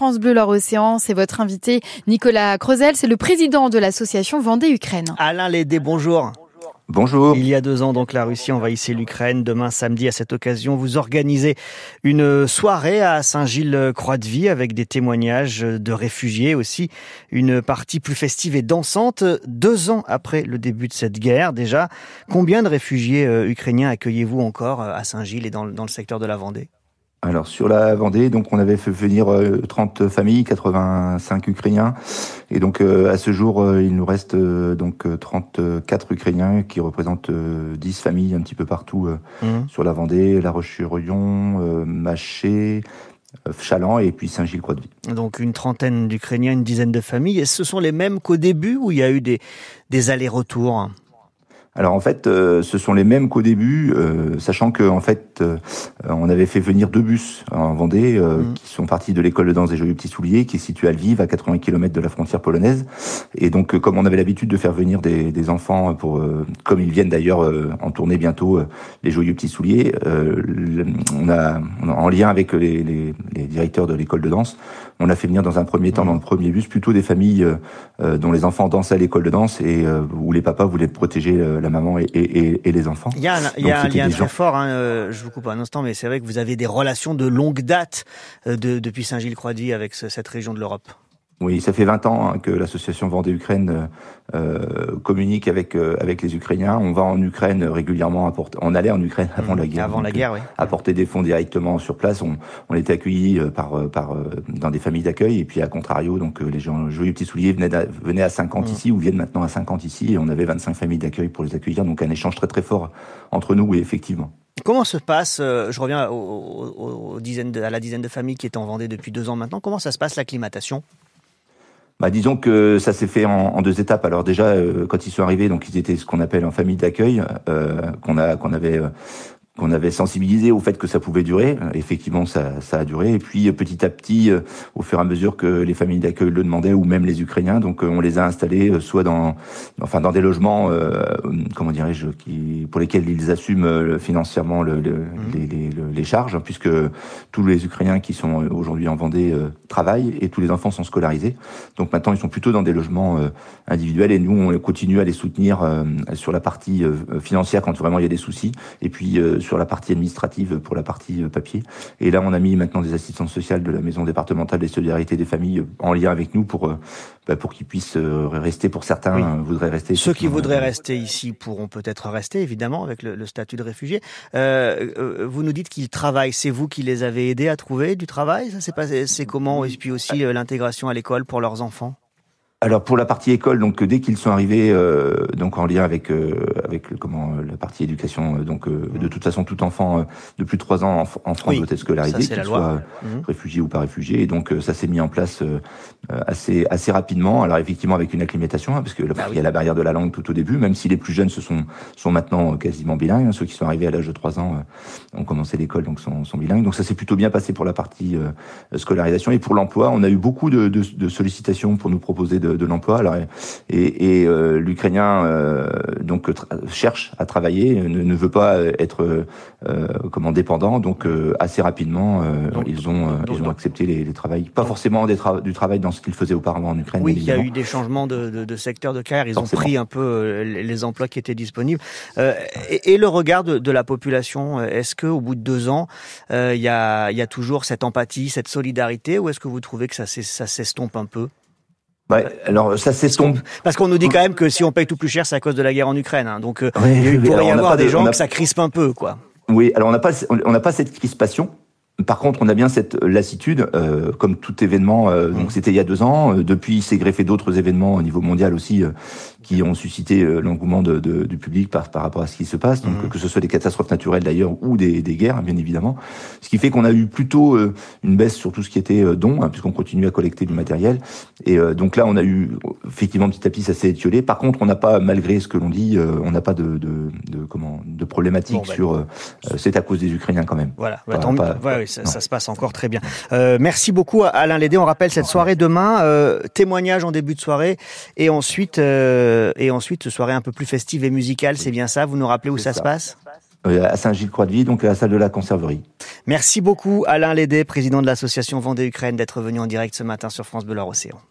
France Bleu Loire Océan. C'est votre invité Nicolas Crozel, c'est le président de l'association Vendée-Ukraine. Alain Lédé, bonjour. Bonjour. Il y a deux ans, donc, la Russie envahissait l'Ukraine. Demain, samedi, à cette occasion, vous organisez une soirée à Saint-Gilles-Croix-de-Vie avec des témoignages de réfugiés aussi. Une partie plus festive et dansante. Deux ans après le début de cette guerre, déjà. Combien de réfugiés euh, ukrainiens accueillez-vous encore euh, à Saint-Gilles et dans le secteur de la Vendée? Alors sur la Vendée, donc on avait fait venir 30 euh, familles, 85 Ukrainiens, et donc euh, à ce jour euh, il nous reste donc 34 Ukrainiens qui représentent 10 familles un petit peu partout mmh. sur la Vendée, La Roche-sur-Yon, Maché, Chaland et puis Saint-Gilles-Croix-de-Vie. Donc une trentaine d'Ukrainiens, une dizaine de familles. Et ce sont les mêmes qu'au début où il y a eu des, des allers-retours? Alors en fait, euh, ce sont les mêmes qu'au début, euh, sachant que en fait, euh, on avait fait venir deux bus en Vendée mmh. qui sont partis de l'école de danse des Joyeux Petits Souliers, qui est située à Lviv, à 80 km de la frontière polonaise. Et donc, comme on avait l'habitude de faire venir des, des enfants pour, comme ils viennent d'ailleurs en tournée bientôt, les Joyeux Petits Souliers, on a, en lien avec les, les, les directeurs de l'école de danse, on a fait venir dans un premier temps, mmh. dans le premier bus, plutôt des familles dont les enfants dansaient à l'école de danse et où les papas voulaient protéger la maman et, et, et, les enfants. Il y a un, il y a un lien très fort, hein, euh, je vous coupe un instant, mais c'est vrai que vous avez des relations de longue date euh, de, depuis Saint-Gilles-Croix-de-Vie avec cette région de l'Europe. Oui, ça fait 20 ans hein, que l'association Vendée-Ukraine euh, communique avec euh, avec les Ukrainiens. On va en Ukraine régulièrement apporter. On allait en Ukraine avant la guerre. Avant la guerre, oui. Apporter des fonds directement sur place. On, on était accueillis par par dans des familles d'accueil et puis à contrario, donc les gens joyeux petits souliers venaient à, venaient à 50 mmh. ici ou viennent maintenant à 50 ici et on avait 25 familles d'accueil pour les accueillir. Donc un échange très très fort entre nous, oui, effectivement. Comment se passe, je reviens aux, aux dizaines de, à la dizaine de familles qui étaient en Vendée depuis deux ans maintenant, comment ça se passe l'acclimatation? Bah, disons que ça s'est fait en, deux étapes. Alors déjà, euh, quand ils sont arrivés, donc ils étaient ce qu'on appelle en famille d'accueil, euh, qu'on a qu'on avait euh, qu'on avait sensibilisé au fait que ça pouvait durer. Effectivement, ça, ça a duré. Et puis petit à petit, euh, au fur et à mesure que les familles d'accueil le demandaient, ou même les Ukrainiens, donc euh, on les a installés euh, soit dans, enfin dans des logements, euh, comment dirais-je, qui pour lesquels ils assument financièrement le, le, mmh. les, les, les, charges, hein, puisque tous les Ukrainiens qui sont aujourd'hui en Vendée travaillent et tous les enfants sont scolarisés. Donc maintenant, ils sont plutôt dans des logements individuels et nous, on continue à les soutenir sur la partie financière quand vraiment il y a des soucis, et puis sur la partie administrative pour la partie euh, papier. Et là, on a mis maintenant des assistantes sociales de la maison départementale des solidarités des familles euh, en lien avec nous pour euh, bah, pour qu'ils puissent rester. Pour certains, voudraient rester. Ceux qui voudraient rester ici pourront peut-être rester, évidemment, avec le, statut de réfugié. Euh, vous nous dites qu'ils travaillent. C'est vous qui les avez aidés à trouver du travail? Ça, c'est comment? Et puis aussi l'intégration à l'école pour leurs enfants? Alors pour la partie école, donc dès qu'ils sont arrivés, euh, donc en lien avec euh, avec comment la partie éducation, euh, donc de toute façon tout enfant de plus de trois ans en, France doit être scolarisé, qu'il soit mmh. réfugié ou pas réfugié, et donc ça s'est mis en place assez assez rapidement. Alors effectivement avec une acclimatation, hein, parce que ah il y a la barrière de la langue tout au début, même si les plus jeunes se sont sont maintenant quasiment bilingues, hein, ceux qui sont arrivés à l'âge de trois ans ont commencé l'école donc sont, sont bilingues, donc ça s'est plutôt bien passé pour la partie scolarisation. Et pour l'emploi, on a eu beaucoup de, de, de sollicitations pour nous proposer de de, l'emploi. et, et euh, l'Ukrainien euh, donc cherche à travailler, ne, veut pas être euh, comment dépendant. Donc assez rapidement, ils ont ils ont accepté les, les travails, pas forcément des du travail dans ce qu'ils faisaient auparavant en Ukraine. Oui, il y a eu des changements de, de, de secteur de carrière. Ils ont pris un peu les emplois qui étaient disponibles. Et, et, le regard de, la population, est-ce que au bout de deux ans, il y a il y a toujours cette empathie, cette solidarité, ou est-ce que vous trouvez que ça s'estompe un peu? Ouais, alors ça s'estompe. Parce qu'on nous dit quand même que si on paye tout plus cher, c'est à cause de la guerre en Ukraine. Hein. Donc euh, il pourrait y avoir des gens que ça crispe un peu, quoi. Oui, alors on n'a pas on n'a pas cette crispation. Par contre, on a bien cette lassitude, euh, comme tout événement. Euh, donc, mmh. c'était il y a deux ans. Euh, depuis, il s'est greffé d'autres événements au niveau mondial aussi, euh, qui ont suscité l'engouement de, de, du public par, par rapport à ce qui se passe. Donc, mmh. que ce soit des catastrophes naturelles d'ailleurs ou des, des, guerres, bien évidemment. Ce qui fait qu'on a eu plutôt une baisse sur tout ce qui était dons, hein, puisqu'on continue à collecter du matériel. Et donc là, on a eu effectivement petit à petit, ça s'est étiolé. Par contre, on n'a pas, malgré ce que l'on dit, on n'a pas de, de, de, comment de problématique bah, sur. c'est à cause des Ukrainiens quand même. Voilà. Bah, ça, se passe encore très bien. Euh, merci beaucoup Alain Lédé. On rappelle cette soirée demain, euh, témoignage en début de soirée et ensuite euh, et ensuite soirée un peu plus festive et musicale. C'est bien ça? Vous nous rappelez où ça, se passe? À Saint-Gilles-Croix-de-Vie, donc à la salle de la conserverie. Merci beaucoup Alain Lédé, président de l'association Vendée Ukraine, d'être venu en direct ce matin sur France Bleu Océan.